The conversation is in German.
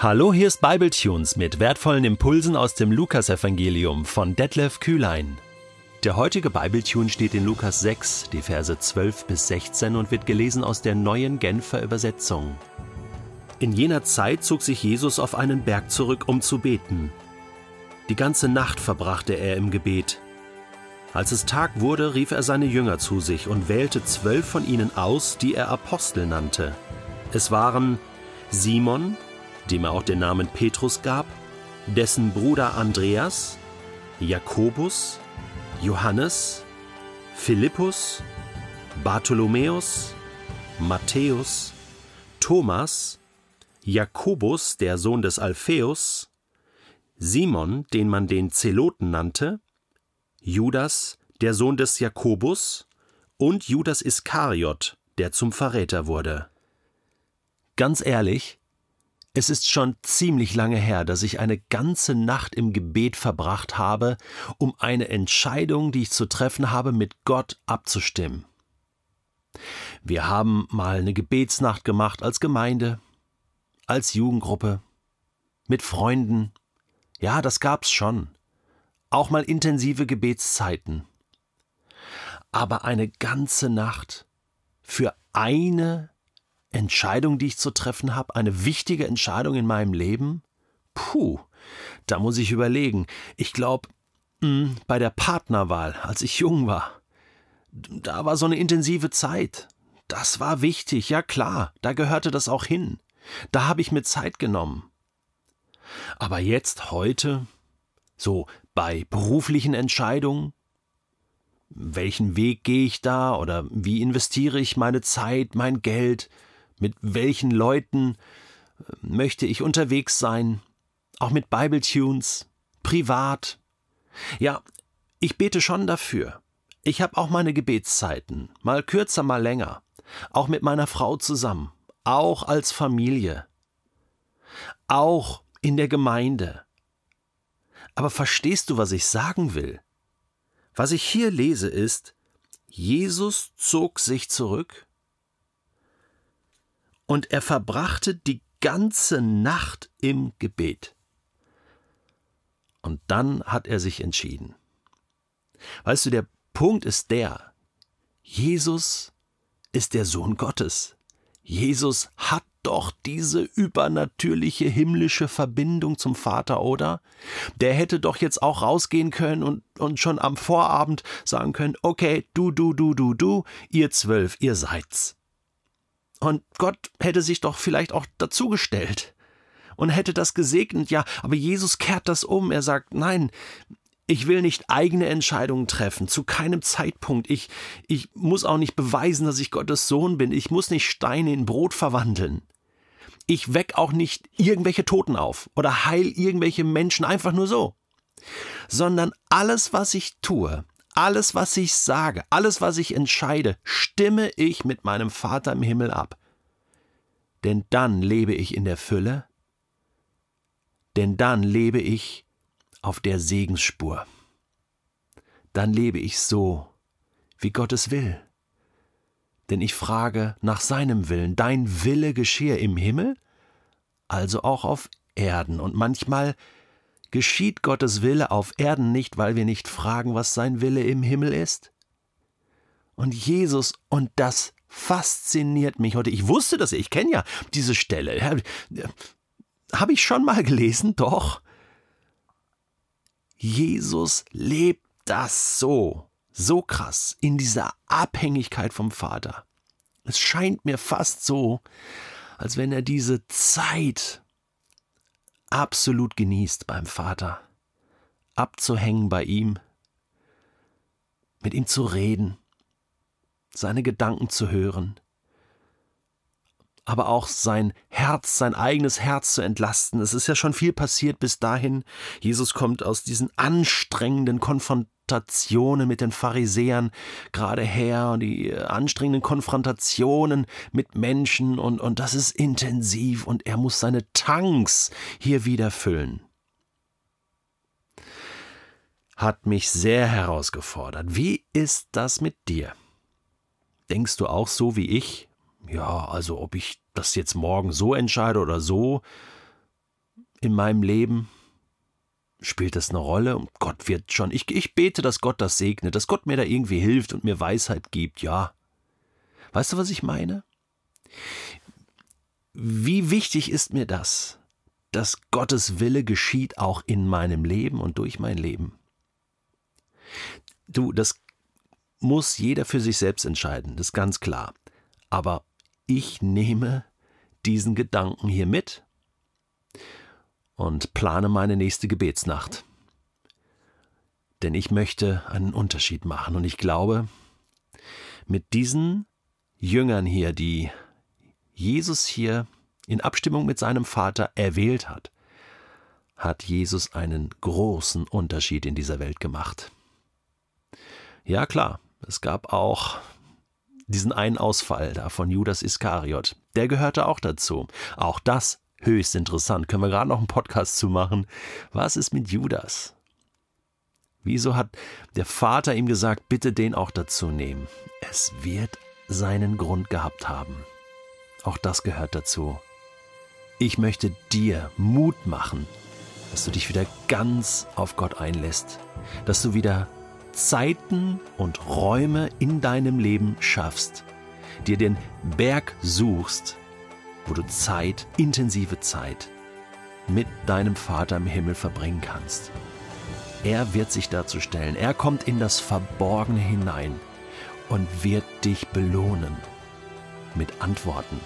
Hallo, hier ist Bibletunes mit wertvollen Impulsen aus dem Lukasevangelium von Detlef Kühlein. Der heutige Bibletune steht in Lukas 6, die Verse 12 bis 16 und wird gelesen aus der neuen Genfer Übersetzung. In jener Zeit zog sich Jesus auf einen Berg zurück, um zu beten. Die ganze Nacht verbrachte er im Gebet. Als es Tag wurde, rief er seine Jünger zu sich und wählte zwölf von ihnen aus, die er Apostel nannte. Es waren Simon, dem er auch den Namen Petrus gab, dessen Bruder Andreas, Jakobus, Johannes, Philippus, Bartholomäus, Matthäus, Thomas, Jakobus, der Sohn des Alpheus, Simon, den man den Zeloten nannte, Judas, der Sohn des Jakobus, und Judas Iskariot, der zum Verräter wurde. Ganz ehrlich, es ist schon ziemlich lange her, dass ich eine ganze Nacht im Gebet verbracht habe, um eine Entscheidung, die ich zu treffen habe, mit Gott abzustimmen. Wir haben mal eine Gebetsnacht gemacht als Gemeinde, als Jugendgruppe, mit Freunden. Ja, das gab's schon. Auch mal intensive Gebetszeiten. Aber eine ganze Nacht für eine Entscheidung, die ich zu treffen habe, eine wichtige Entscheidung in meinem Leben? Puh, da muss ich überlegen. Ich glaube, hm, bei der Partnerwahl, als ich jung war, da war so eine intensive Zeit. Das war wichtig, ja klar, da gehörte das auch hin. Da habe ich mir Zeit genommen. Aber jetzt, heute, so bei beruflichen Entscheidungen, welchen Weg gehe ich da oder wie investiere ich meine Zeit, mein Geld, mit welchen Leuten äh, möchte ich unterwegs sein, auch mit Bibletunes, privat. Ja, ich bete schon dafür. Ich habe auch meine Gebetszeiten, mal kürzer, mal länger, auch mit meiner Frau zusammen, auch als Familie, auch in der Gemeinde. Aber verstehst du, was ich sagen will? Was ich hier lese ist, Jesus zog sich zurück und er verbrachte die ganze Nacht im Gebet. Und dann hat er sich entschieden. Weißt du, der Punkt ist der, Jesus ist der Sohn Gottes. Jesus hat doch diese übernatürliche himmlische Verbindung zum Vater, oder? Der hätte doch jetzt auch rausgehen können und, und schon am Vorabend sagen können, okay, du, du, du, du, du, ihr zwölf, ihr seid's. Und Gott hätte sich doch vielleicht auch dazugestellt und hätte das gesegnet, ja, aber Jesus kehrt das um. Er sagt, nein, ich will nicht eigene Entscheidungen treffen, zu keinem Zeitpunkt. Ich, ich muss auch nicht beweisen, dass ich Gottes Sohn bin. Ich muss nicht Steine in Brot verwandeln. Ich weck auch nicht irgendwelche Toten auf oder heil irgendwelche Menschen einfach nur so. Sondern alles, was ich tue, alles, was ich sage, alles, was ich entscheide, stimme ich mit meinem Vater im Himmel ab. Denn dann lebe ich in der Fülle, denn dann lebe ich auf der Segensspur. Dann lebe ich so, wie Gott es will. Denn ich frage nach seinem Willen, dein Wille geschehe im Himmel, also auch auf Erden. Und manchmal Geschieht Gottes Wille auf Erden nicht, weil wir nicht fragen, was sein Wille im Himmel ist? Und Jesus, und das fasziniert mich heute. Ich wusste das, ich kenne ja diese Stelle. Habe ich schon mal gelesen, doch. Jesus lebt das so, so krass, in dieser Abhängigkeit vom Vater. Es scheint mir fast so, als wenn er diese Zeit absolut genießt beim Vater, abzuhängen bei ihm, mit ihm zu reden, seine Gedanken zu hören, aber auch sein Herz, sein eigenes Herz zu entlasten. Es ist ja schon viel passiert bis dahin. Jesus kommt aus diesen anstrengenden Konfrontationen mit den Pharisäern gerade her und die äh, anstrengenden Konfrontationen mit Menschen und, und das ist intensiv und er muss seine Tanks hier wieder füllen. Hat mich sehr herausgefordert. Wie ist das mit dir? Denkst du auch so wie ich? ja, also ob ich das jetzt morgen so entscheide oder so, in meinem Leben? Spielt das eine Rolle? Und Gott wird schon. Ich, ich bete, dass Gott das segnet, dass Gott mir da irgendwie hilft und mir Weisheit gibt, ja. Weißt du, was ich meine? Wie wichtig ist mir das, dass Gottes Wille geschieht auch in meinem Leben und durch mein Leben? Du, das muss jeder für sich selbst entscheiden, das ist ganz klar. Aber ich nehme diesen Gedanken hier mit und plane meine nächste Gebetsnacht. Denn ich möchte einen Unterschied machen und ich glaube, mit diesen Jüngern hier, die Jesus hier in Abstimmung mit seinem Vater erwählt hat, hat Jesus einen großen Unterschied in dieser Welt gemacht. Ja klar, es gab auch diesen einen Ausfall da von Judas Iskariot. Der gehörte auch dazu. Auch das höchst interessant. Können wir gerade noch einen Podcast zu machen. Was ist mit Judas? Wieso hat der Vater ihm gesagt, bitte den auch dazu nehmen? Es wird seinen Grund gehabt haben. Auch das gehört dazu. Ich möchte dir Mut machen, dass du dich wieder ganz auf Gott einlässt, dass du wieder Zeiten und Räume in deinem Leben schaffst, dir den Berg suchst, wo du Zeit, intensive Zeit mit deinem Vater im Himmel verbringen kannst. Er wird sich dazu stellen, er kommt in das Verborgene hinein und wird dich belohnen mit Antworten